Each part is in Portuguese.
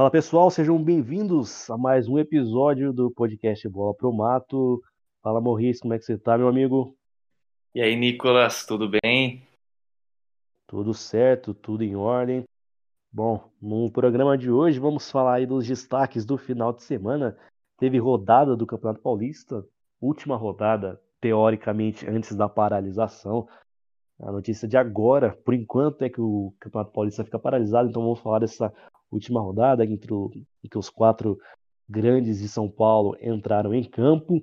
Fala pessoal, sejam bem-vindos a mais um episódio do podcast Bola Pro Mato. Fala Morris, como é que você tá, meu amigo? E aí, Nicolas, tudo bem? Tudo certo, tudo em ordem. Bom, no programa de hoje vamos falar aí dos destaques do final de semana. Teve rodada do Campeonato Paulista, última rodada, teoricamente, antes da paralisação. A notícia de agora, por enquanto, é que o Campeonato Paulista fica paralisado, então vamos falar dessa última rodada entre, o, entre os quatro grandes de São Paulo entraram em campo.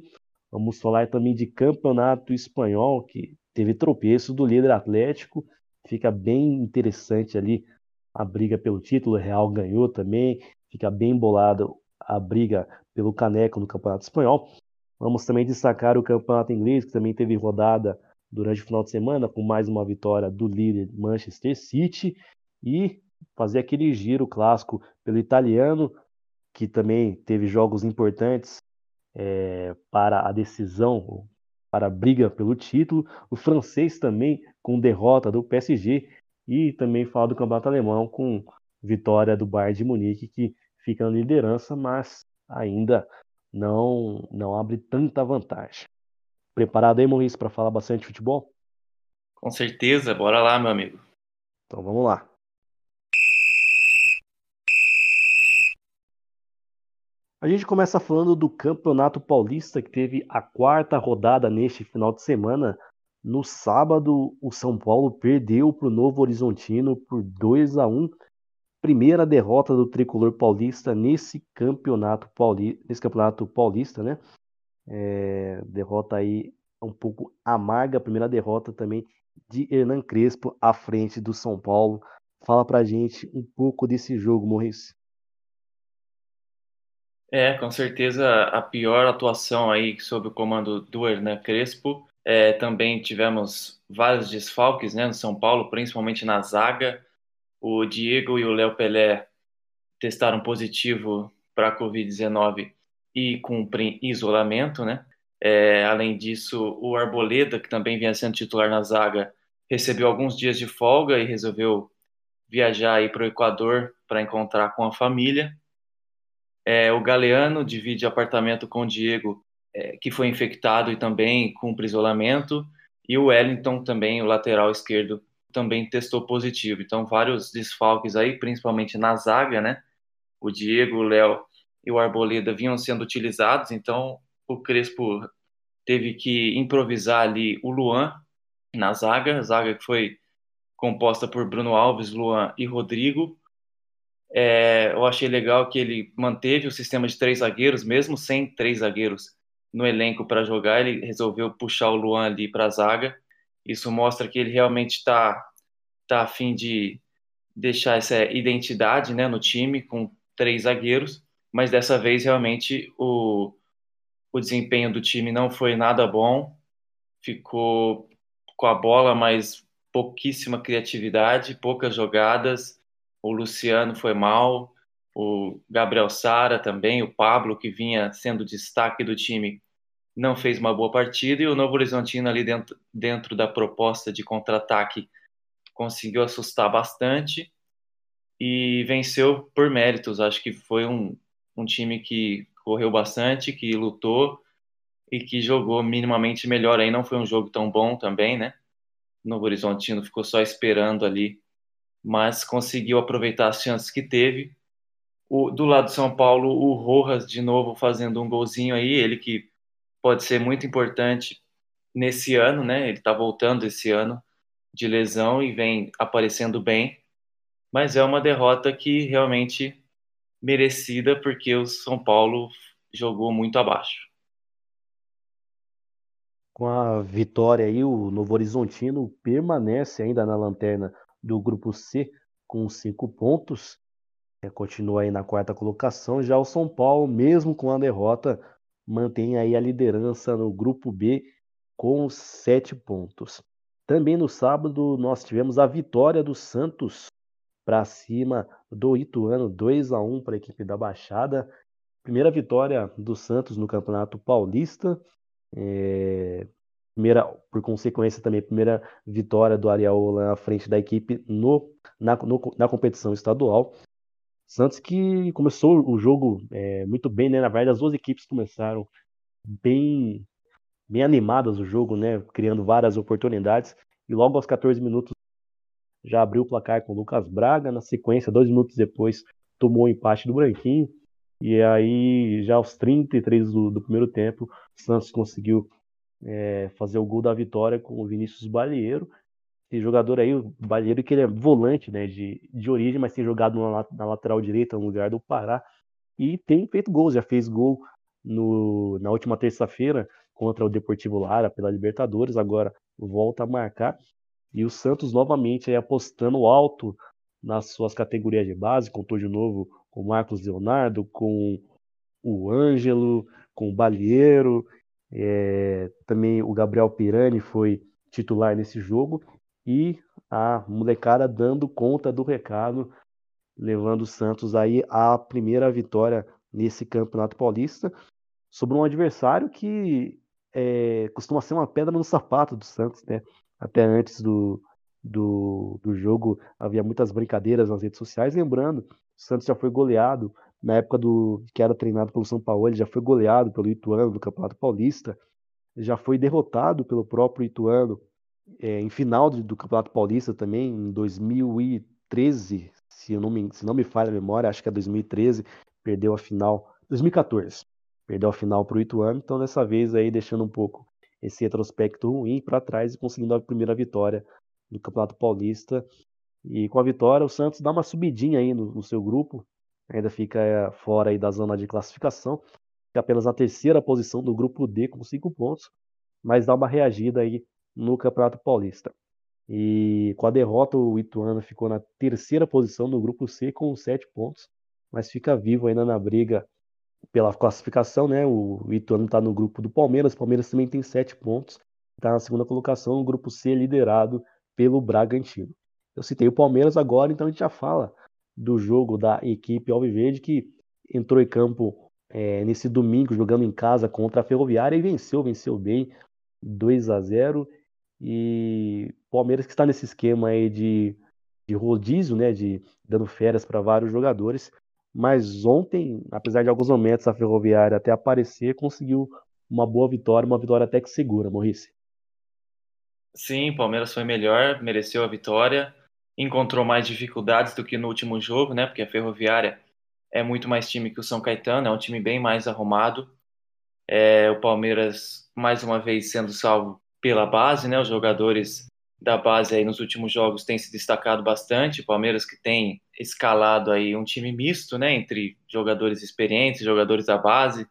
Vamos falar também de Campeonato Espanhol, que teve tropeço do líder Atlético. Fica bem interessante ali a briga pelo título. O Real ganhou também. Fica bem bolada a briga pelo caneco no Campeonato Espanhol. Vamos também destacar o Campeonato Inglês, que também teve rodada durante o final de semana, com mais uma vitória do líder Manchester City. E fazer aquele giro clássico pelo italiano, que também teve jogos importantes é, para a decisão, para a briga pelo título. O francês também com derrota do PSG e também falar do campeonato alemão com vitória do Bayern de Munique que fica na liderança, mas ainda não não abre tanta vantagem. Preparado aí, Maurício, para falar bastante de futebol? Com certeza, bora lá, meu amigo. Então vamos lá. A gente começa falando do Campeonato Paulista, que teve a quarta rodada neste final de semana. No sábado, o São Paulo perdeu para o Novo Horizontino por 2 a 1 Primeira derrota do tricolor paulista nesse campeonato, pauli... nesse campeonato paulista, né? É... Derrota aí um pouco amarga, primeira derrota também de Hernan Crespo à frente do São Paulo. Fala pra gente um pouco desse jogo, Maurício. É, com certeza a pior atuação aí sob o comando do Hernan Crespo. É, também tivemos vários desfalques né, no São Paulo, principalmente na zaga. O Diego e o Léo Pelé testaram positivo para a Covid-19 e cumprem isolamento, né? É, além disso, o Arboleda, que também vinha sendo titular na zaga, recebeu alguns dias de folga e resolveu viajar para o Equador para encontrar com a família. É, o Galeano divide apartamento com o Diego, é, que foi infectado e também cumpre isolamento. E o Wellington também, o lateral esquerdo, também testou positivo. Então, vários desfalques aí, principalmente na zaga, né? O Diego, o Léo e o Arboleda vinham sendo utilizados, então o Crespo teve que improvisar ali o Luan na zaga, zaga que foi composta por Bruno Alves, Luan e Rodrigo. É, eu achei legal que ele manteve o sistema de três zagueiros, mesmo sem três zagueiros no elenco para jogar, ele resolveu puxar o Luan ali para a zaga. Isso mostra que ele realmente está tá a fim de deixar essa identidade né, no time com três zagueiros, mas dessa vez realmente o, o desempenho do time não foi nada bom, ficou com a bola, mas pouquíssima criatividade, poucas jogadas, o Luciano foi mal, o Gabriel Sara também, o Pablo, que vinha sendo destaque do time, não fez uma boa partida, e o Novo Horizontino ali dentro, dentro da proposta de contra-ataque conseguiu assustar bastante e venceu por méritos. Acho que foi um, um time que correu bastante, que lutou e que jogou minimamente melhor aí. Não foi um jogo tão bom também, né? O Novo Horizontino ficou só esperando ali mas conseguiu aproveitar as chances que teve. O, do lado de São Paulo, o Rojas de novo fazendo um golzinho aí, ele que pode ser muito importante nesse ano, né? Ele está voltando esse ano de lesão e vem aparecendo bem, mas é uma derrota que realmente merecida porque o São Paulo jogou muito abaixo. Com a vitória aí, o Novo Horizontino permanece ainda na lanterna do grupo C com cinco pontos. É, continua aí na quarta colocação. Já o São Paulo, mesmo com a derrota, mantém aí a liderança no grupo B com sete pontos. Também no sábado nós tivemos a vitória do Santos para cima do Ituano, 2 a 1 para a equipe da Baixada. Primeira vitória do Santos no Campeonato Paulista. É, primeira, por consequência também, primeira vitória do Ariel na frente da equipe no, na, no, na competição estadual. Santos que começou o jogo é, muito bem, né? Na verdade, as duas equipes começaram bem, bem animadas o jogo, né? Criando várias oportunidades. E logo aos 14 minutos já abriu o placar com o Lucas Braga. Na sequência, dois minutos depois, tomou o empate do Branquinho. E aí, já aos 33 do, do primeiro tempo, Santos conseguiu é, fazer o gol da vitória com o Vinícius Balieiro. Esse jogador aí, o Balieiro, que ele é volante né, de, de origem, mas tem jogado na, na lateral direita, no lugar do Pará. E tem feito gols, já fez gol no, na última terça-feira contra o Deportivo Lara pela Libertadores, agora volta a marcar. E o Santos novamente aí apostando alto nas suas categorias de base, contou de novo com o Marcos Leonardo, com o Ângelo, com o Balieiro, é, também o Gabriel Pirani foi titular nesse jogo e a molecada dando conta do recado, levando o Santos aí à primeira vitória nesse Campeonato Paulista sobre um adversário que é, costuma ser uma pedra no sapato do Santos, né? Até antes do, do, do jogo havia muitas brincadeiras nas redes sociais, lembrando, o Santos já foi goleado na época do que era treinado pelo São Paulo, ele já foi goleado pelo Ituano no Campeonato Paulista, já foi derrotado pelo próprio Ituano é, em final do, do, Campeonato Paulista também, em 2013, se, eu não me, se não me falha a memória, acho que é 2013, perdeu a final, 2014, perdeu a final para o Ituano, então dessa vez aí deixando um pouco esse retrospecto ruim para trás e conseguindo a primeira vitória no Campeonato Paulista. E com a vitória, o Santos dá uma subidinha aí no, no seu grupo, ainda fica é, fora aí da zona de classificação, fica apenas na terceira posição do grupo D com cinco pontos, mas dá uma reagida aí no Campeonato Paulista. E com a derrota, o Ituano ficou na terceira posição do grupo C com sete pontos, mas fica vivo ainda na briga pela classificação, né? O Ituano está no grupo do Palmeiras, o Palmeiras também tem sete pontos, está na segunda colocação, o grupo C liderado pelo Bragantino. Eu citei o Palmeiras agora, então a gente já fala do jogo da equipe Alviverde que entrou em campo é, nesse domingo jogando em casa contra a Ferroviária e venceu, venceu bem, 2 a 0 e Palmeiras que está nesse esquema aí de, de rodízio, né, de dando férias para vários jogadores, mas ontem, apesar de alguns momentos a Ferroviária até aparecer, conseguiu uma boa vitória, uma vitória até que segura, Maurice. Sim, Palmeiras foi melhor, mereceu a vitória, encontrou mais dificuldades do que no último jogo, né? Porque a Ferroviária é muito mais time que o São Caetano, é um time bem mais arrumado. É, o Palmeiras, mais uma vez, sendo salvo pela base, né? Os jogadores da base aí nos últimos jogos têm se destacado bastante. O Palmeiras que tem escalado aí um time misto, né? Entre jogadores experientes, jogadores da base.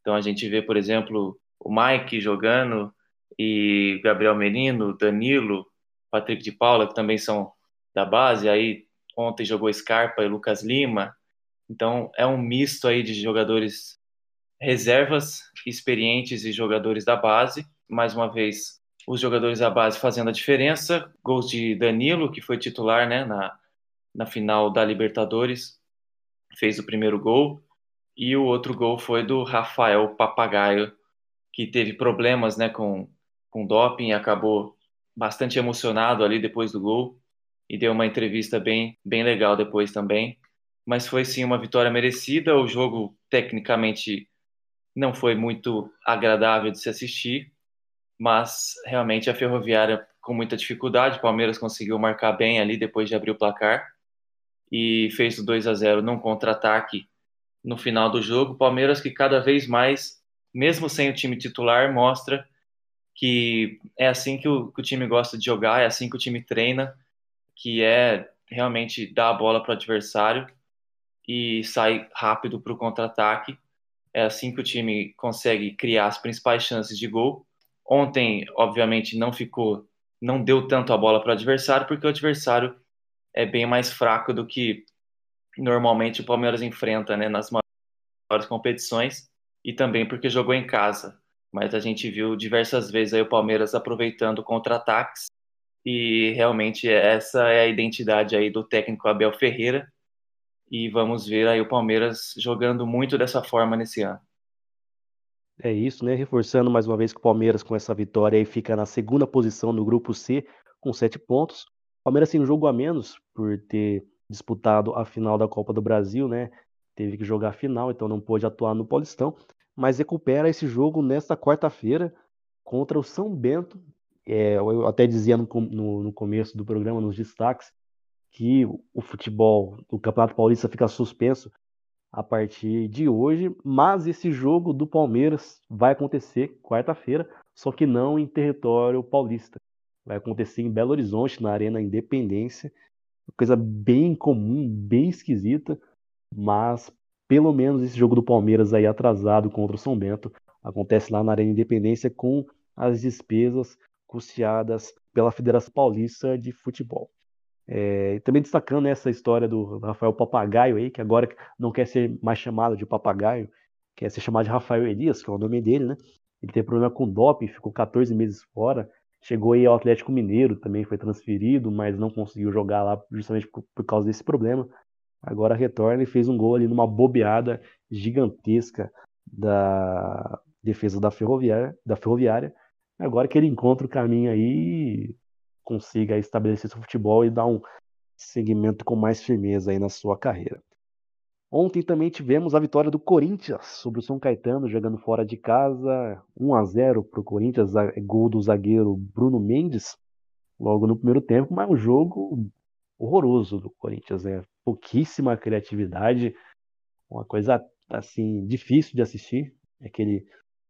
Então a gente vê, por exemplo, o Mike jogando e Gabriel Menino, Danilo, Patrick de Paula, que também são da base. Aí ontem jogou Scarpa e Lucas Lima. Então é um misto aí de jogadores reservas, experientes e jogadores da base. Mais uma vez, os jogadores da base fazendo a diferença. Gols de Danilo, que foi titular né, na, na final da Libertadores, fez o primeiro gol. E o outro gol foi do Rafael Papagaio, que teve problemas né, com, com doping e acabou bastante emocionado ali depois do gol e deu uma entrevista bem, bem legal depois também. Mas foi sim uma vitória merecida. O jogo tecnicamente não foi muito agradável de se assistir, mas realmente a Ferroviária com muita dificuldade. O Palmeiras conseguiu marcar bem ali depois de abrir o placar e fez o 2 a 0 num contra-ataque no final do jogo. Palmeiras que cada vez mais, mesmo sem o time titular, mostra que é assim que o, que o time gosta de jogar, é assim que o time treina, que é realmente dar a bola para o adversário e sair rápido para o contra-ataque. É assim que o time consegue criar as principais chances de gol. Ontem, obviamente, não ficou, não deu tanto a bola para o adversário, porque o adversário é bem mais fraco do que normalmente o Palmeiras enfrenta né, nas maiores competições e também porque jogou em casa mas a gente viu diversas vezes aí o Palmeiras aproveitando contra-ataques e realmente essa é a identidade aí do técnico Abel Ferreira e vamos ver aí o Palmeiras jogando muito dessa forma nesse ano. É isso, né? Reforçando mais uma vez que o Palmeiras com essa vitória aí fica na segunda posição no grupo C com sete pontos. O Palmeiras tem um jogo a menos por ter disputado a final da Copa do Brasil, né? Teve que jogar a final, então não pôde atuar no Paulistão, mas recupera esse jogo nesta quarta-feira contra o São Bento. É, eu até dizia no, no, no começo do programa, nos destaques, que o futebol do Campeonato Paulista fica suspenso a partir de hoje, mas esse jogo do Palmeiras vai acontecer quarta-feira, só que não em território paulista. Vai acontecer em Belo Horizonte, na Arena Independência. Coisa bem comum, bem esquisita, mas pelo menos esse jogo do Palmeiras aí atrasado contra o São Bento acontece lá na Arena Independência com as despesas custeadas pela Federação Paulista de Futebol. É, também destacando essa história do Rafael Papagaio aí, que agora não quer ser mais chamado de Papagaio, quer ser chamado de Rafael Elias, que é o nome dele, né? Ele teve problema com doping, ficou 14 meses fora. Chegou aí ao Atlético Mineiro, também foi transferido, mas não conseguiu jogar lá justamente por, por causa desse problema. Agora retorna e fez um gol ali numa bobeada gigantesca da defesa da Ferroviária, da Ferroviária. Agora que ele encontra o caminho aí, consiga estabelecer seu futebol e dar um segmento com mais firmeza aí na sua carreira. Ontem também tivemos a vitória do Corinthians sobre o São Caetano, jogando fora de casa, 1 a 0 para o Corinthians, gol do zagueiro Bruno Mendes, logo no primeiro tempo, mas um jogo horroroso do Corinthians, né? Pouquíssima criatividade, uma coisa assim difícil de assistir, aquele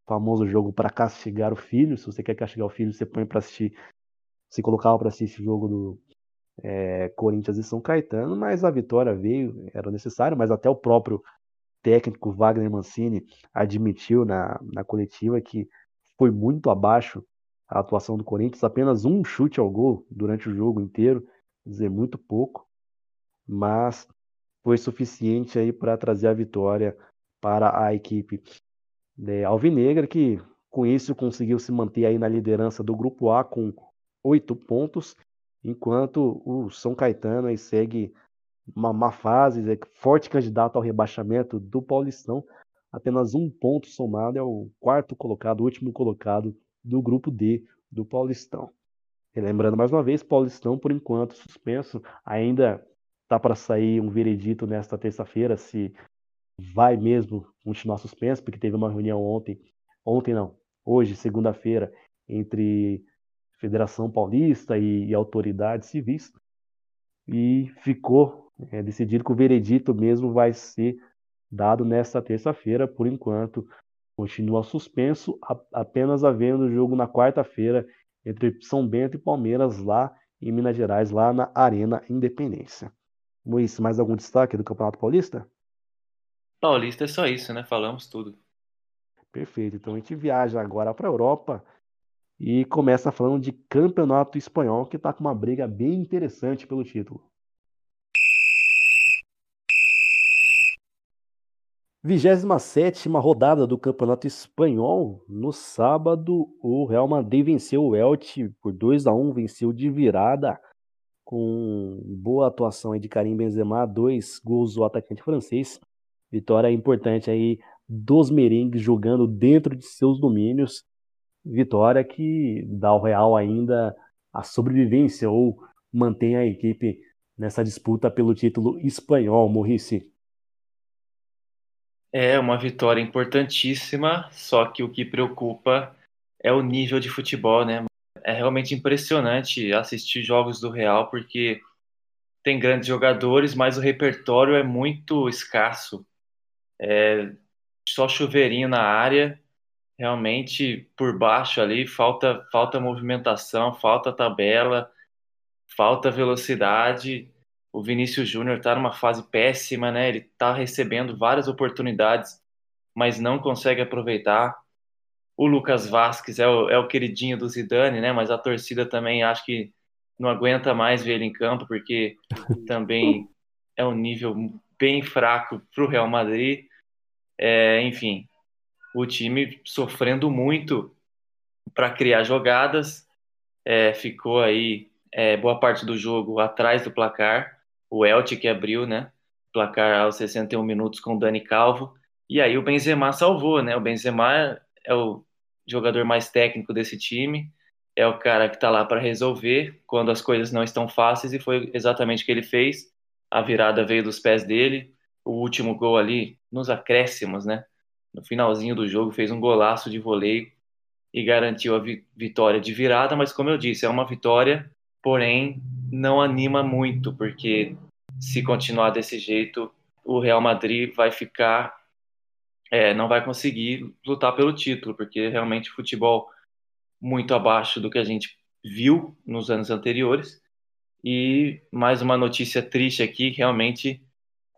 famoso jogo para castigar o filho. Se você quer castigar o filho, você põe para assistir se colocava para assistir esse jogo do é, Corinthians e São Caetano, mas a vitória veio, era necessário, mas até o próprio técnico Wagner Mancini admitiu na, na coletiva que foi muito abaixo a atuação do Corinthians, apenas um chute ao gol durante o jogo inteiro, dizer muito pouco, mas foi suficiente aí para trazer a vitória para a equipe né, alvinegra, que com isso conseguiu se manter aí na liderança do grupo A com oito pontos, enquanto o São Caetano aí segue uma má fase, é forte candidato ao rebaixamento do Paulistão, apenas um ponto somado, é o quarto colocado, último colocado do grupo D do Paulistão. E lembrando mais uma vez, Paulistão por enquanto suspenso, ainda está para sair um veredito nesta terça-feira se vai mesmo continuar suspenso, porque teve uma reunião ontem, ontem não, hoje, segunda-feira, entre Federação Paulista e, e autoridades civis, e ficou é, decidido que o veredito mesmo vai ser dado nesta terça-feira, por enquanto continua suspenso, a, apenas havendo jogo na quarta-feira entre São Bento e Palmeiras lá em Minas Gerais, lá na Arena Independência. Luiz, mais algum destaque do Campeonato Paulista? Paulista é só isso, né? Falamos tudo. Perfeito. Então a gente viaja agora para a Europa e começa falando de campeonato espanhol, que está com uma briga bem interessante pelo título. 27 rodada do Campeonato Espanhol. No sábado, o Real Madrid venceu o Elche por 2 a 1 venceu de virada, com boa atuação de Karim Benzema, dois gols do atacante francês. Vitória importante aí dos merengues jogando dentro de seus domínios vitória que dá ao Real ainda a sobrevivência ou mantém a equipe nessa disputa pelo título espanhol, Morrice. É uma vitória importantíssima, só que o que preocupa é o nível de futebol, né? É realmente impressionante assistir jogos do Real porque tem grandes jogadores, mas o repertório é muito escasso. É só chuveirinho na área realmente por baixo ali falta falta movimentação, falta tabela, falta velocidade. O Vinícius Júnior está numa fase péssima, né? Ele está recebendo várias oportunidades, mas não consegue aproveitar. O Lucas Vasquez é o, é o queridinho do Zidane, né? Mas a torcida também acho que não aguenta mais ver ele em campo, porque também é um nível bem fraco para o Real Madrid. É, enfim, o time sofrendo muito para criar jogadas, é, ficou aí é, boa parte do jogo atrás do placar, o Elche que abriu, né, placar aos 61 minutos com o Dani Calvo, e aí o Benzema salvou, né, o Benzema é o jogador mais técnico desse time, é o cara que está lá para resolver quando as coisas não estão fáceis, e foi exatamente o que ele fez, a virada veio dos pés dele. O último gol ali, nos acréscimos, né? No finalzinho do jogo, fez um golaço de voleio e garantiu a vi vitória de virada. Mas, como eu disse, é uma vitória, porém, não anima muito, porque se continuar desse jeito, o Real Madrid vai ficar. É, não vai conseguir lutar pelo título, porque realmente futebol muito abaixo do que a gente viu nos anos anteriores. E mais uma notícia triste aqui, realmente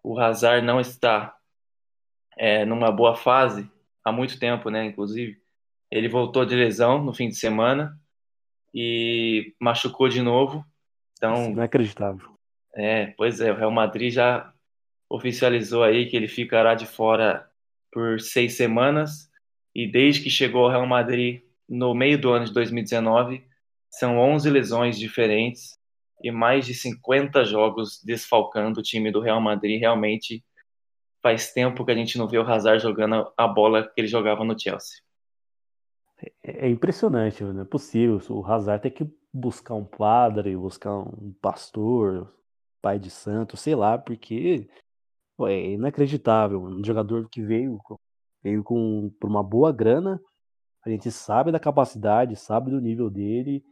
o Hazard não está é, numa boa fase há muito tempo, né? Inclusive, ele voltou de lesão no fim de semana e machucou de novo. Então, Isso não é acreditável. É, pois é, o Real Madrid já oficializou aí que ele ficará de fora por seis semanas e desde que chegou ao Real Madrid no meio do ano de 2019 são 11 lesões diferentes e mais de 50 jogos desfalcando o time do Real Madrid. Realmente faz tempo que a gente não vê o Hazard jogando a bola que ele jogava no Chelsea. É, é impressionante, não é possível. O Hazard tem que buscar um padre, buscar um pastor, pai de santo, sei lá, porque é inacreditável. Um jogador que veio, veio com, por uma boa grana, a gente sabe da capacidade, sabe do nível dele,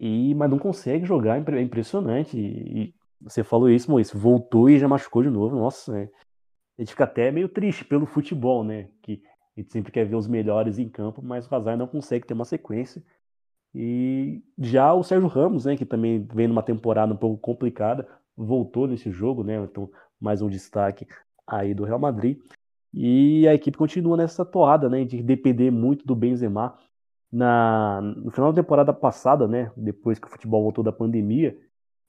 e mas não consegue jogar, é impressionante. E, você falou isso, Moisés, voltou e já machucou de novo. Nossa, é, a gente fica até meio triste pelo futebol, né? Que a gente sempre quer ver os melhores em campo, mas o Hazard não consegue ter uma sequência. E já o Sérgio Ramos, né, que também vem numa temporada um pouco complicada, voltou nesse jogo, né? Então, mais um destaque aí do Real Madrid. E a equipe continua nessa toada, né, de depender muito do Benzema. Na, no final da temporada passada, né, depois que o futebol voltou da pandemia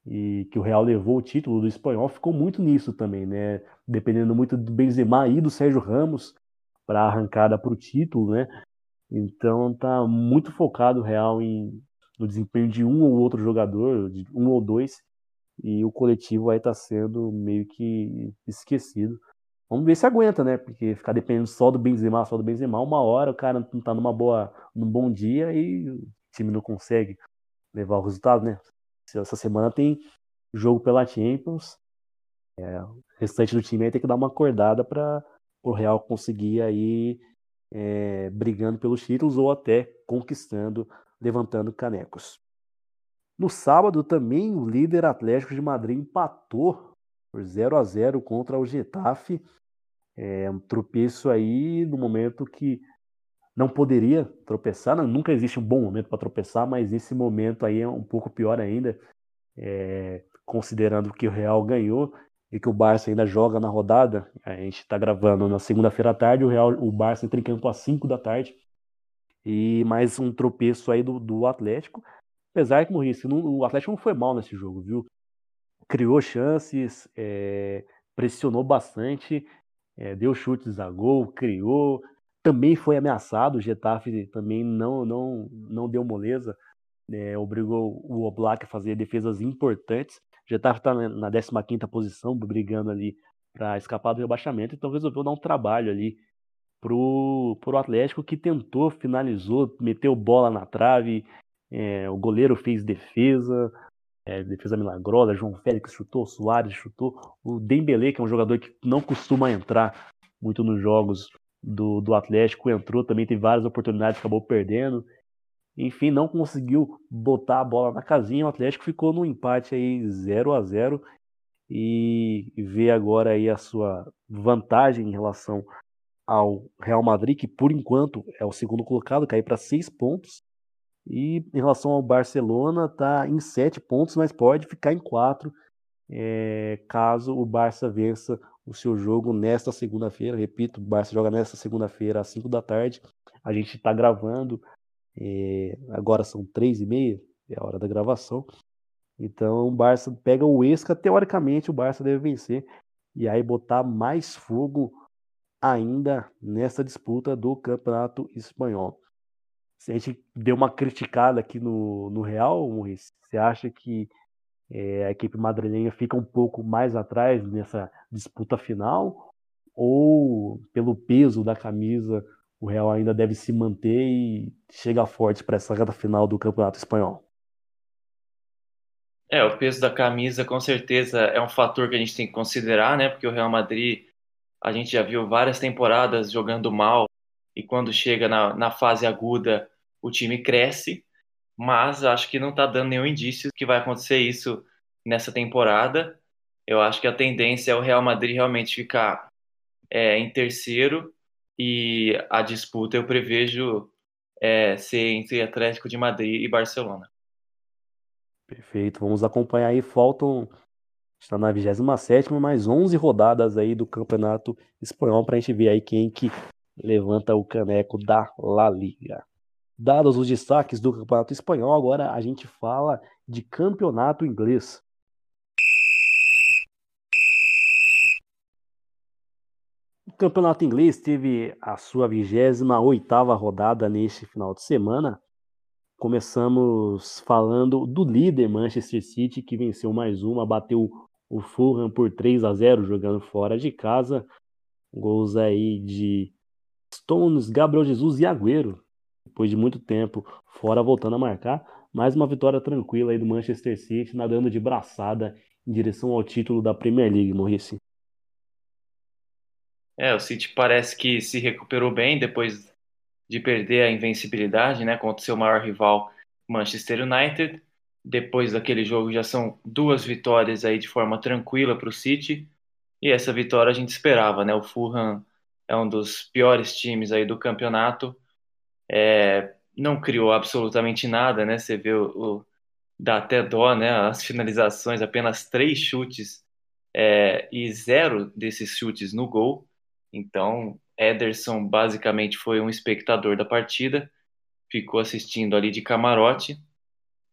e que o Real levou o título do espanhol, ficou muito nisso também, né, dependendo muito do Benzema e do Sérgio Ramos para a arrancada para o título, né. Então tá muito focado o Real em, no desempenho de um ou outro jogador, de um ou dois, e o coletivo estar tá sendo meio que esquecido. Vamos ver se aguenta, né? Porque ficar dependendo só do Benzema, só do Benzema, uma hora o cara não tá numa boa, num bom dia e o time não consegue levar o resultado, né? Essa semana tem jogo pela Champions. É, o restante do time aí tem que dar uma acordada para o Real conseguir aí é, brigando pelos títulos ou até conquistando, levantando canecos. No sábado também o líder Atlético de Madrid empatou por 0 a 0 contra o Getafe. É um tropeço aí no momento que não poderia tropeçar. Não, nunca existe um bom momento para tropeçar, mas esse momento aí é um pouco pior ainda, é, considerando que o Real ganhou e que o Barça ainda joga na rodada. A gente está gravando na segunda-feira à tarde, o Real, o Barça entra em campo às 5 da tarde. E mais um tropeço aí do, do Atlético. Apesar que, Maurício, o Atlético não foi mal nesse jogo, viu? Criou chances, é, pressionou bastante, é, deu chutes a gol, criou, também foi ameaçado. O Getafe também não, não, não deu moleza, é, obrigou o Oblak a fazer defesas importantes. O Getafe está na 15 posição, brigando ali para escapar do rebaixamento, então resolveu dar um trabalho ali pro, pro Atlético que tentou, finalizou, meteu bola na trave, é, o goleiro fez defesa, é, defesa milagrosa, João Félix chutou, Soares chutou, o Dembele, que é um jogador que não costuma entrar muito nos jogos do, do Atlético, entrou, também teve várias oportunidades, acabou perdendo. Enfim, não conseguiu botar a bola na casinha, o Atlético ficou no empate aí 0 a 0 e vê agora aí a sua vantagem em relação ao Real Madrid, que por enquanto é o segundo colocado, caiu para seis pontos. E em relação ao Barcelona, está em sete pontos, mas pode ficar em quatro é, caso o Barça vença o seu jogo nesta segunda-feira. Repito, o Barça joga nesta segunda-feira às 5 da tarde. A gente está gravando, é, agora são três e meia, é a hora da gravação. Então o Barça pega o Esca, teoricamente o Barça deve vencer e aí botar mais fogo ainda nessa disputa do Campeonato Espanhol. Se a gente deu uma criticada aqui no, no Real, você acha que é, a equipe madrilenha fica um pouco mais atrás nessa disputa final? Ou pelo peso da camisa, o Real ainda deve se manter e chega forte para essa reta final do Campeonato Espanhol? É, o peso da camisa com certeza é um fator que a gente tem que considerar, né? Porque o Real Madrid, a gente já viu várias temporadas jogando mal e quando chega na, na fase aguda o time cresce, mas acho que não está dando nenhum indício que vai acontecer isso nessa temporada. Eu acho que a tendência é o Real Madrid realmente ficar é, em terceiro e a disputa eu prevejo é, ser entre Atlético de Madrid e Barcelona. Perfeito, vamos acompanhar aí. Faltam, está na 27 mais 11 rodadas aí do Campeonato Espanhol para a gente ver aí quem que levanta o caneco da La Liga. Dados os destaques do Campeonato Espanhol, agora a gente fala de Campeonato Inglês. O Campeonato Inglês teve a sua 28ª rodada neste final de semana. Começamos falando do líder Manchester City, que venceu mais uma, bateu o Fulham por 3 a 0 jogando fora de casa. Gols aí de Stones, Gabriel Jesus e Agüero, depois de muito tempo fora voltando a marcar. Mais uma vitória tranquila aí do Manchester City, nadando de braçada em direção ao título da Premier League, Maurice. É, o City parece que se recuperou bem depois de perder a invencibilidade, né, contra o seu maior rival, Manchester United. Depois daquele jogo já são duas vitórias aí de forma tranquila para o City. E essa vitória a gente esperava, né? O Fulham é um dos piores times aí do campeonato. É, não criou absolutamente nada, né? Você vê o, o dá até dó, né? As finalizações, apenas três chutes é, e zero desses chutes no gol. Então, Ederson basicamente foi um espectador da partida, ficou assistindo ali de camarote.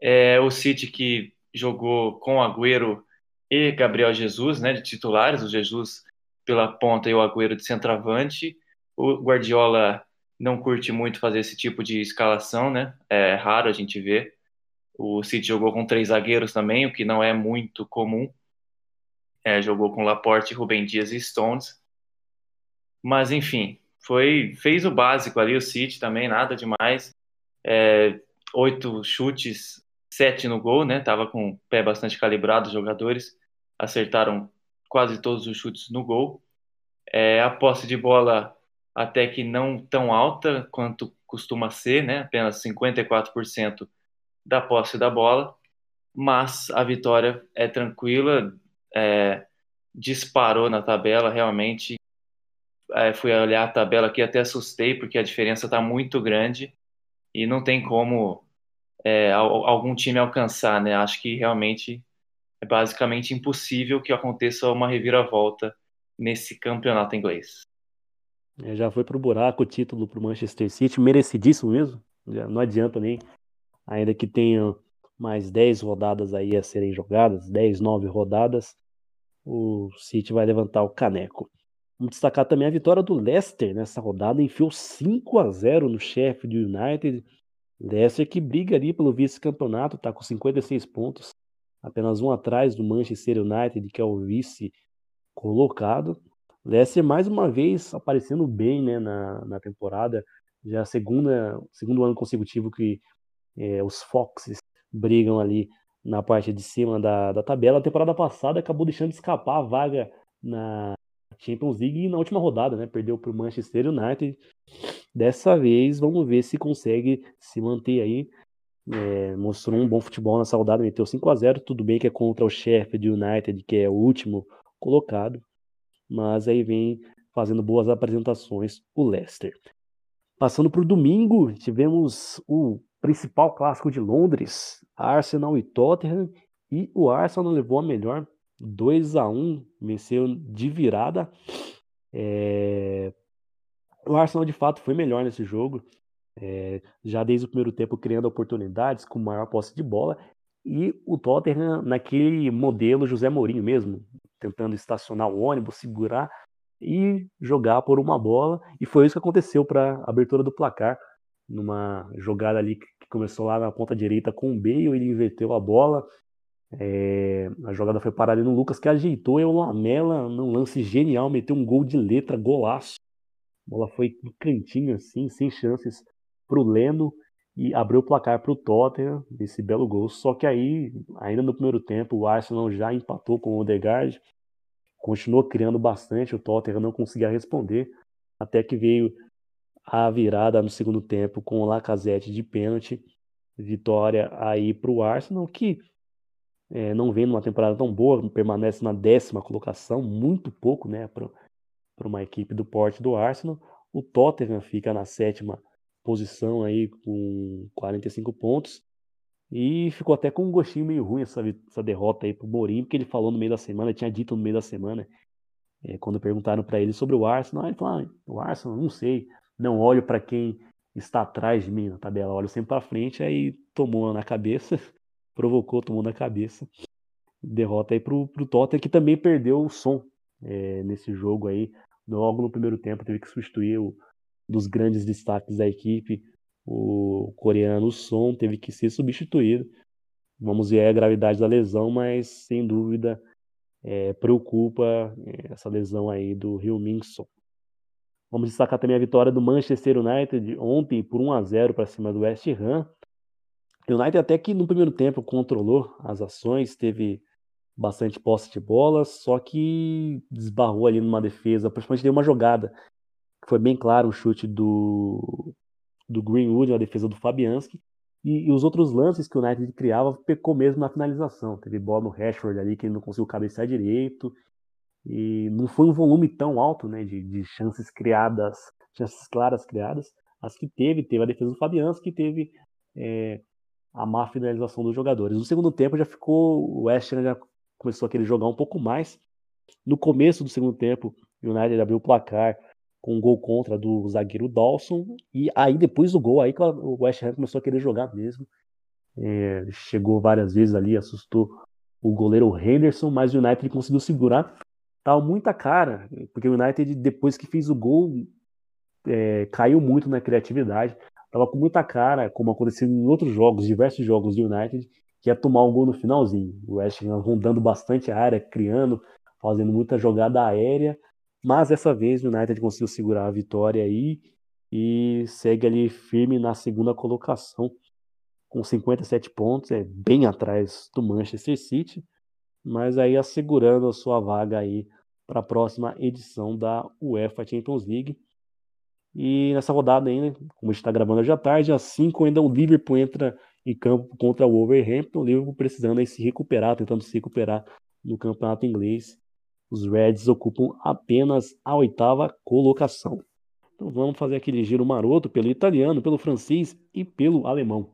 É, o City que jogou com Agüero e Gabriel Jesus, né, de titulares, o Jesus pela ponta e o Agüero de centroavante. O Guardiola não curte muito fazer esse tipo de escalação, né? É raro a gente ver. O City jogou com três zagueiros também, o que não é muito comum. É, jogou com Laporte, Rubem Dias e Stones. Mas enfim, foi fez o básico ali o City também, nada demais. É, oito chutes, sete no gol, né? Tava com o pé bastante calibrado os jogadores, acertaram quase todos os chutes no gol. É, a posse de bola até que não tão alta quanto costuma ser, né? apenas 54% da posse da bola, mas a vitória é tranquila, é, disparou na tabela, realmente. É, fui olhar a tabela aqui, até assustei, porque a diferença está muito grande e não tem como é, algum time alcançar, né? Acho que realmente é basicamente impossível que aconteça uma reviravolta nesse campeonato inglês. É, já foi pro buraco o título pro Manchester City, merecidíssimo mesmo. Já não adianta nem, ainda que tenha mais 10 rodadas aí a serem jogadas, 10, 9 rodadas, o City vai levantar o caneco. Vamos destacar também a vitória do Leicester nessa rodada, enfiou 5 a 0 no Sheffield United. Leicester que briga ali pelo vice-campeonato, tá com 56 pontos, apenas um atrás do Manchester United, que é o vice colocado. Leicester mais uma vez aparecendo bem né, na, na temporada, já segunda, segundo ano consecutivo que é, os Foxes brigam ali na parte de cima da, da tabela. A temporada passada acabou deixando escapar a vaga na Champions League e na última rodada, né? Perdeu para o Manchester United. Dessa vez, vamos ver se consegue se manter aí é, mostrou um bom futebol nessa rodada, meteu 5 a 0 tudo bem que é contra o Sheffield United, que é o último colocado, mas aí vem fazendo boas apresentações o Leicester. Passando para o domingo, tivemos o principal clássico de Londres, Arsenal e Tottenham, e o Arsenal levou a melhor 2 a 1 venceu de virada. É... O Arsenal de fato foi melhor nesse jogo, é, já desde o primeiro tempo criando oportunidades com maior posse de bola. E o Tottenham naquele modelo José Mourinho mesmo, tentando estacionar o ônibus, segurar e jogar por uma bola. E foi isso que aconteceu para a abertura do placar. Numa jogada ali que começou lá na ponta direita com o Bale, ele inverteu a bola. É, a jogada foi parada no Lucas, que ajeitou e o Lamela, num lance genial, meteu um gol de letra, golaço. A bola foi no cantinho assim, sem chances para o Leno e abriu o placar para o Tottenham, esse belo gol. Só que aí, ainda no primeiro tempo, o Arsenal já empatou com o Odegaard, continuou criando bastante, o Tottenham não conseguia responder, até que veio a virada no segundo tempo com o Lacazette de pênalti, vitória aí para o Arsenal, que é, não vem numa temporada tão boa, permanece na décima colocação, muito pouco né, para uma equipe do porte do Arsenal. O Tottenham fica na sétima posição aí com 45 pontos. E ficou até com um gostinho meio ruim essa, essa derrota aí pro Mourinho, porque ele falou no meio da semana, tinha dito no meio da semana, é, quando perguntaram para ele sobre o Arsenal, ele falou, ah, o Arsenal, não sei, não olho para quem está atrás de mim na tabela, olho sempre para frente, aí tomou na cabeça, provocou, tomou na cabeça. Derrota aí pro, pro Tottenham, que também perdeu o som é, nesse jogo aí. Logo no primeiro tempo teve que substituir o dos grandes destaques da equipe, o coreano Son, teve que ser substituído. Vamos ver a gravidade da lesão, mas sem dúvida é, preocupa é, essa lesão aí do Rio Min Son. Vamos destacar também a vitória do Manchester United ontem por 1 a 0 para cima do West Ham. O United até que no primeiro tempo controlou as ações, teve bastante posse de bola, só que desbarrou ali numa defesa, principalmente deu uma jogada foi bem claro um chute do, do Greenwood, a defesa do Fabianski, e, e, os outros lances que o United criava pecou mesmo na finalização. Teve bola no Rashford ali que ele não conseguiu cabecear direito, e não foi um volume tão alto né, de, de chances criadas, chances claras criadas. As que teve, teve a defesa do Fabianski, teve é, a má finalização dos jogadores. No segundo tempo já ficou, o West Ham já começou a querer jogar um pouco mais. No começo do segundo tempo, o United abriu o placar com um gol contra do zagueiro Dawson, e aí depois do gol, aí o West Ham começou a querer jogar mesmo. É, chegou várias vezes ali, assustou o goleiro Henderson, mas o United conseguiu segurar. Tava muita cara, porque o United, depois que fez o gol, é, caiu muito na criatividade. Tava com muita cara, como aconteceu em outros jogos, diversos jogos do United, que ia tomar um gol no finalzinho. O West Ham rondando bastante a área, criando, fazendo muita jogada aérea, mas dessa vez o United conseguiu segurar a vitória aí e segue ali firme na segunda colocação com 57 pontos, é bem atrás do Manchester City, mas aí assegurando a sua vaga aí para a próxima edição da UEFA Champions League. E nessa rodada ainda, como a gente está gravando hoje à tarde, às 5 ainda o Liverpool entra em campo contra o Wolverhampton, o Liverpool precisando aí se recuperar, tentando se recuperar no campeonato inglês os Reds ocupam apenas a oitava colocação. Então vamos fazer aquele giro maroto pelo italiano, pelo francês e pelo alemão.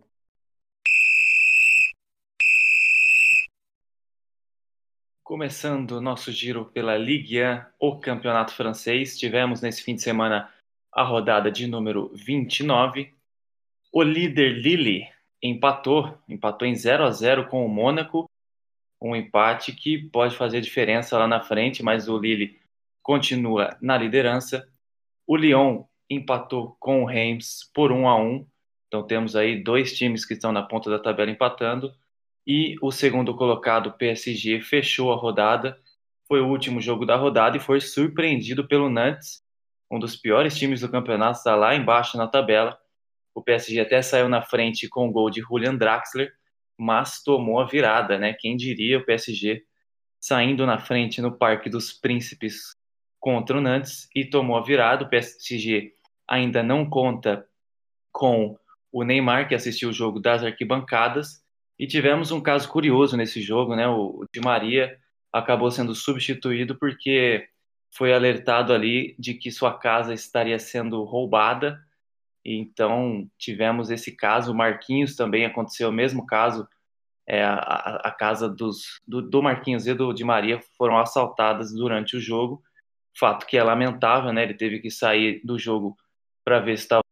Começando nosso giro pela Ligue 1, o campeonato francês, tivemos nesse fim de semana a rodada de número 29. O líder Lille empatou, empatou em 0 a 0 com o Mônaco um empate que pode fazer diferença lá na frente, mas o Lille continua na liderança. O Lyon empatou com o Reims por 1 a 1. Então temos aí dois times que estão na ponta da tabela empatando. E o segundo colocado, PSG, fechou a rodada. Foi o último jogo da rodada e foi surpreendido pelo Nantes, um dos piores times do campeonato, está lá embaixo na tabela. O PSG até saiu na frente com o gol de Julian Draxler, mas tomou a virada, né? Quem diria o PSG saindo na frente no Parque dos Príncipes contra o Nantes e tomou a virada. O PSG ainda não conta com o Neymar, que assistiu o jogo das arquibancadas, e tivemos um caso curioso nesse jogo, né? O Di Maria acabou sendo substituído porque foi alertado ali de que sua casa estaria sendo roubada então, tivemos esse caso. Marquinhos também aconteceu o mesmo caso. É, a, a, casa dos, do, do, Marquinhos e do Di Maria foram assaltadas durante o jogo. Fato que é lamentável, né? Ele teve que sair do jogo para ver se estava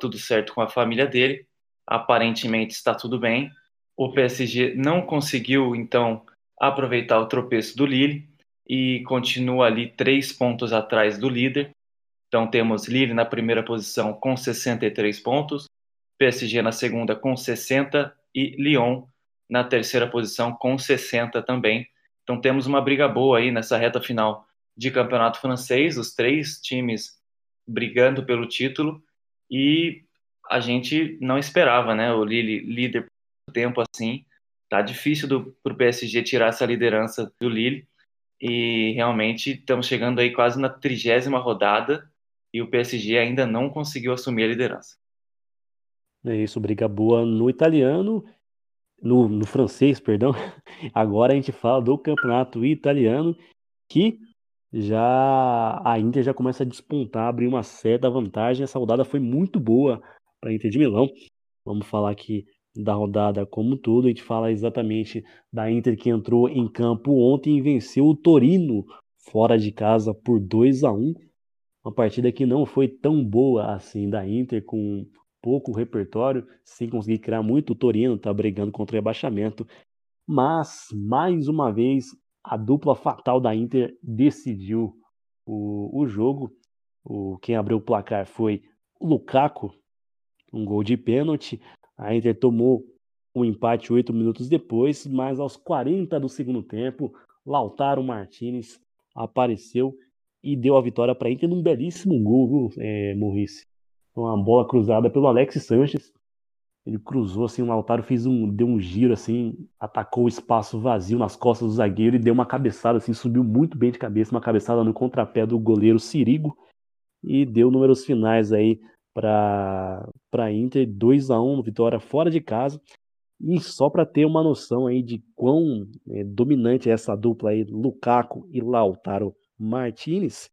tudo certo com a família dele. Aparentemente está tudo bem. O PSG não conseguiu, então, aproveitar o tropeço do Lille e continua ali três pontos atrás do líder. Então temos Lille na primeira posição com 63 pontos, PSG na segunda com 60 e Lyon na terceira posição com 60 também. Então temos uma briga boa aí nessa reta final de campeonato francês, os três times brigando pelo título e a gente não esperava, né? O Lille líder por tempo assim, tá difícil para o PSG tirar essa liderança do Lille e realmente estamos chegando aí quase na trigésima rodada e o PSG ainda não conseguiu assumir a liderança. É isso, briga boa no italiano, no, no francês, perdão. Agora a gente fala do campeonato italiano que já a Inter já começa a despontar, abrir uma certa vantagem. Essa rodada foi muito boa para a Inter de Milão. Vamos falar aqui da rodada como um todo. A gente fala exatamente da Inter que entrou em campo ontem e venceu o Torino fora de casa por 2 a 1 Uma partida que não foi tão boa assim da Inter, com pouco repertório, sem conseguir criar muito. O Torino está brigando contra o rebaixamento. Mas, mais uma vez, a dupla fatal da Inter decidiu o, o jogo. O, quem abriu o placar foi o Lukaku, um gol de pênalti. A Inter tomou o um empate oito minutos depois, mas aos 40 do segundo tempo, Lautaro Martinez apareceu e deu a vitória para a Inter num belíssimo gol, viu, é? Uma bola cruzada pelo Alex Sanches. Ele cruzou assim, o Lautaro fez um, deu um giro assim, atacou o espaço vazio nas costas do zagueiro e deu uma cabeçada assim, subiu muito bem de cabeça, uma cabeçada no contrapé do goleiro Sirigo e deu números finais aí para para Inter 2 a 1 vitória fora de casa. E só para ter uma noção aí de quão é, dominante é essa dupla aí, Lukaku e Lautaro Martinez,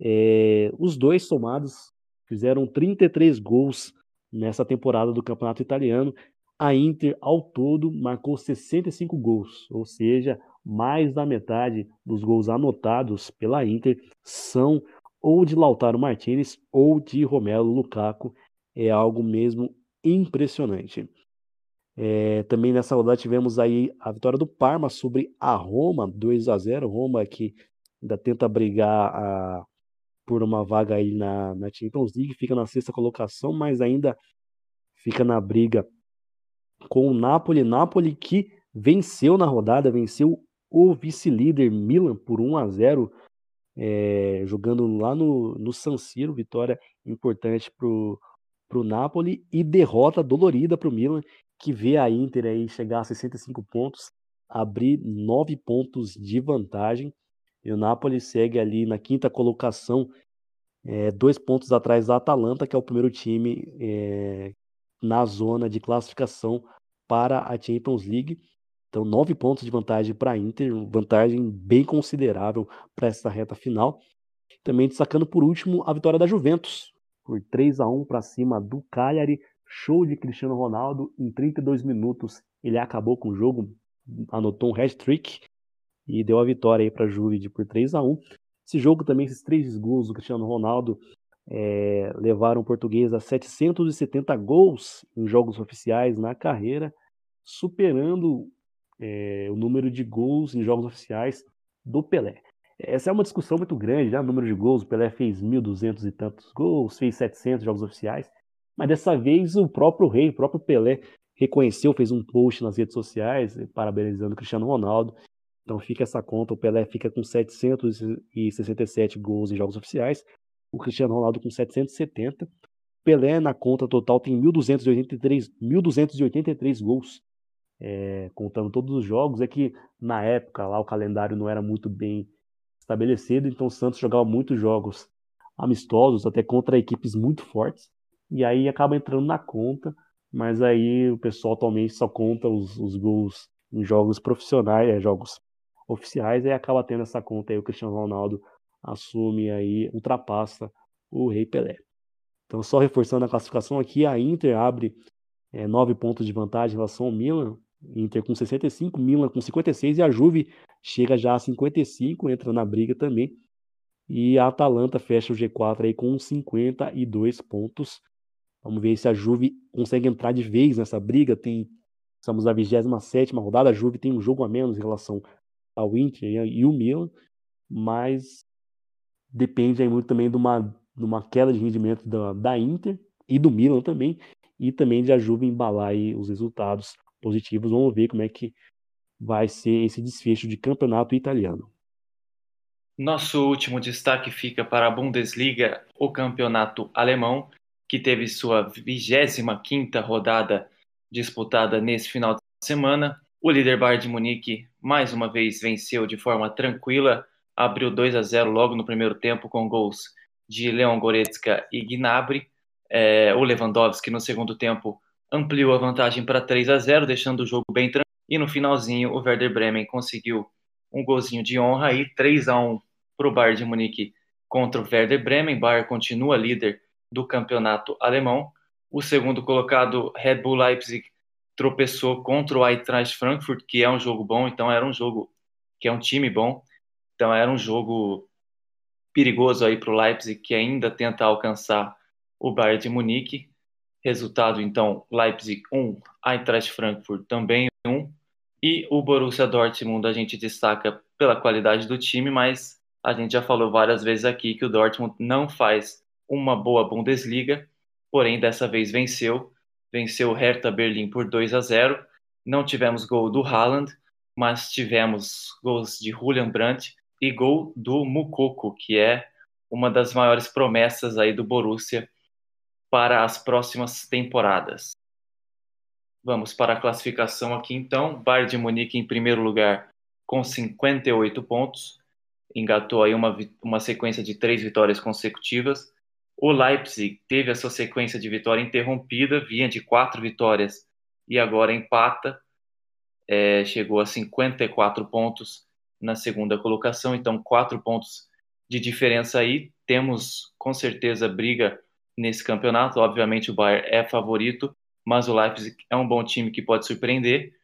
é, os dois somados fizeram 33 gols nessa temporada do Campeonato Italiano. A Inter, ao todo, marcou 65 gols, ou seja, mais da metade dos gols anotados pela Inter são ou de Lautaro Martinez ou de Romelu Lukaku. É algo mesmo impressionante. É, também nessa rodada tivemos aí a vitória do Parma sobre a Roma, 2 a 0 Roma que ainda tenta brigar a, por uma vaga aí na, na Champions League, fica na sexta colocação, mas ainda fica na briga com o Napoli. Napoli que venceu na rodada, venceu o vice-líder Milan por 1 a 0 é, jogando lá no, no San Siro, vitória importante para o Napoli e derrota dolorida para o Milan, que vê a Inter aí chegar a 65 pontos, abrir 9 pontos de vantagem. E o Napoli segue ali na quinta colocação, é, dois pontos atrás da Atalanta, que é o primeiro time é, na zona de classificação para a Champions League. Então, nove pontos de vantagem para a Inter, vantagem bem considerável para essa reta final. Também destacando por último a vitória da Juventus, por 3 a 1 para cima do Cagliari. Show de Cristiano Ronaldo em 32 minutos. Ele acabou com o jogo, anotou um hat-trick e deu a vitória aí para a Juve por 3 a 1 Esse jogo também, esses três gols do Cristiano Ronaldo, é, levaram o português a 770 gols em jogos oficiais na carreira, superando é, o número de gols em jogos oficiais do Pelé. Essa é uma discussão muito grande, né? o número de gols, o Pelé fez 1.200 e tantos gols, fez 700 jogos oficiais, mas dessa vez o próprio rei, o próprio Pelé, reconheceu, fez um post nas redes sociais, parabenizando o Cristiano Ronaldo, então fica essa conta, o Pelé fica com 767 gols em jogos oficiais, o Cristiano Ronaldo com 770, Pelé na conta total tem 1.283, 1.283 gols é, contando todos os jogos, é que na época lá o calendário não era muito bem estabelecido, então o Santos jogava muitos jogos amistosos, até contra equipes muito fortes, e aí acaba entrando na conta, mas aí o pessoal atualmente só conta os, os gols em jogos profissionais, é, jogos oficiais, e acaba tendo essa conta aí, o Cristiano Ronaldo assume aí, ultrapassa o Rei Pelé. Então, só reforçando a classificação aqui, a Inter abre é, nove pontos de vantagem em relação ao Milan, Inter com 65, Milan com 56 e a Juve chega já a 55, entra na briga também. E a Atalanta fecha o G4 aí com 52 pontos. Vamos ver se a Juve consegue entrar de vez nessa briga. Tem, estamos na 27 rodada, a Juve tem um jogo a menos em relação ao Inter e o Milan, mas depende aí muito também de uma, de uma queda de rendimento da, da Inter e do Milan também, e também de a Juve embalar aí os resultados positivos. Vamos ver como é que vai ser esse desfecho de campeonato italiano. Nosso último destaque fica para a Bundesliga, o campeonato alemão. que teve sua 25ª rodada disputada nesse final de semana. O líder Bayern de Munique mais uma vez venceu de forma tranquila, abriu 2 a 0 logo no primeiro tempo com gols de Leon Goretzka e Gnabry. É, o Lewandowski no segundo tempo ampliou a vantagem para 3 a 0, deixando o jogo bem tranquilo. E no finalzinho o Werder Bremen conseguiu um golzinho de honra aí, 3 a 1 para o Bayern de Munique contra o Werder Bremen. Bayern continua líder do campeonato alemão. O segundo colocado, Red Bull Leipzig, tropeçou contra o Eintracht Frankfurt, que é um jogo bom, então era um jogo que é um time bom. Então era um jogo perigoso aí para o Leipzig, que ainda tenta alcançar o Bayern de Munique. Resultado, então, Leipzig 1, Eintracht Frankfurt também 1. E o Borussia Dortmund a gente destaca pela qualidade do time, mas a gente já falou várias vezes aqui que o Dortmund não faz uma boa Bundesliga, porém dessa vez venceu, venceu o Hertha Berlim por 2 a 0. Não tivemos gol do Haaland, mas tivemos gols de Julian Brandt e gol do Mukoko, que é uma das maiores promessas aí do Borussia para as próximas temporadas. Vamos para a classificação aqui então. Bayern de Munique em primeiro lugar com 58 pontos. Engatou aí uma, uma sequência de três vitórias consecutivas. O Leipzig teve a sua sequência de vitória interrompida, vinha de quatro vitórias e agora empata. É, chegou a 54 pontos na segunda colocação, então quatro pontos de diferença aí. Temos com certeza briga nesse campeonato. Obviamente o Bayern é favorito, mas o Leipzig é um bom time que pode surpreender.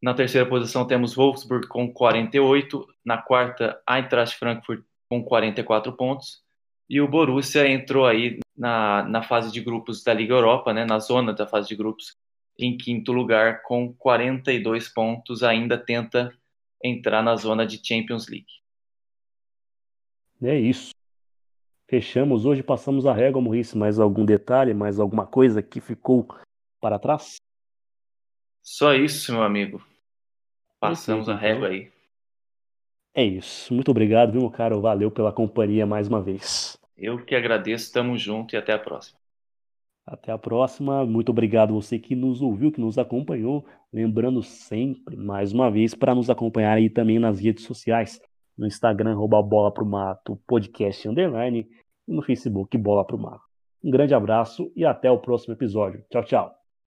Na terceira posição temos Wolfsburg com 48, na quarta Eintracht Frankfurt com 44 pontos. E o Borussia entrou aí na, na fase de grupos da Liga Europa, né, na zona da fase de grupos, em quinto lugar com 42 pontos, ainda tenta entrar na zona de Champions League. É isso. Fechamos hoje, passamos a régua, Maurice. Mais algum detalhe, mais alguma coisa que ficou para trás? Só isso, meu amigo. Passamos a régua aí. É isso. Muito obrigado, viu, meu caro? Valeu pela companhia mais uma vez. Eu que agradeço, tamo junto e até a próxima. Até a próxima. Muito obrigado você que nos ouviu, que nos acompanhou. Lembrando sempre, mais uma vez, para nos acompanhar aí também nas redes sociais. No Instagram, arroba bola pro mato, podcast underline, e no Facebook, bola pro mato. Um grande abraço e até o próximo episódio. Tchau, tchau.